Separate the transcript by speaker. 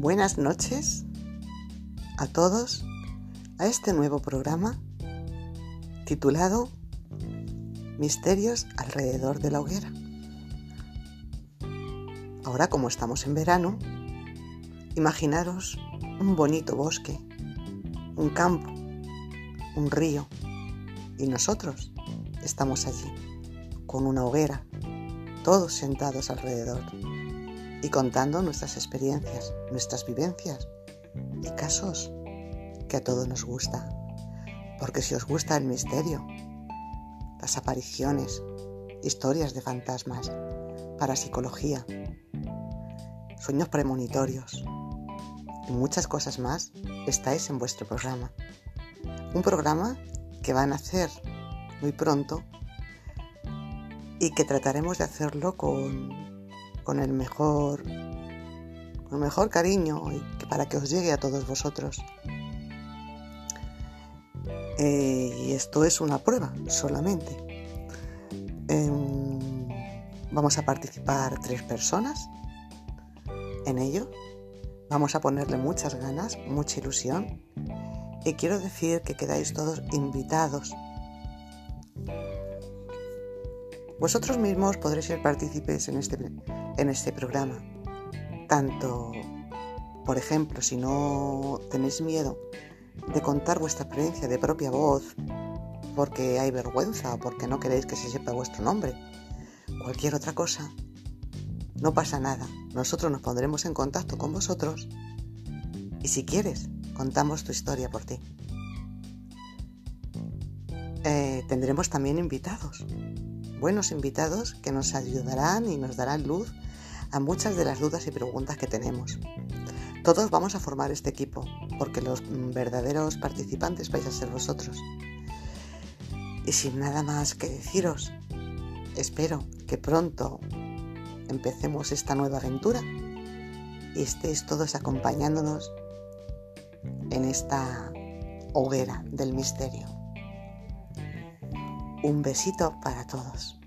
Speaker 1: Buenas noches a todos a este nuevo programa titulado Misterios alrededor de la hoguera. Ahora como estamos en verano, imaginaros un bonito bosque, un campo, un río y nosotros estamos allí con una hoguera, todos sentados alrededor y contando nuestras experiencias, nuestras vivencias y casos que a todos nos gusta. Porque si os gusta el misterio, las apariciones, historias de fantasmas, parapsicología, sueños premonitorios y muchas cosas más, estáis en vuestro programa. Un programa que van a hacer muy pronto y que trataremos de hacerlo con con el mejor, con el mejor cariño para que os llegue a todos vosotros. Eh, y esto es una prueba solamente. Em, vamos a participar tres personas en ello. Vamos a ponerle muchas ganas, mucha ilusión. Y quiero decir que quedáis todos invitados vosotros mismos podréis ser partícipes en este, en este programa. Tanto, por ejemplo, si no tenéis miedo de contar vuestra experiencia de propia voz, porque hay vergüenza o porque no queréis que se sepa vuestro nombre, cualquier otra cosa, no pasa nada. Nosotros nos pondremos en contacto con vosotros y si quieres, contamos tu historia por ti. Eh, tendremos también invitados buenos invitados que nos ayudarán y nos darán luz a muchas de las dudas y preguntas que tenemos. Todos vamos a formar este equipo, porque los verdaderos participantes vais a ser vosotros. Y sin nada más que deciros, espero que pronto empecemos esta nueva aventura y estéis todos acompañándonos en esta hoguera del misterio. Un besito para todos.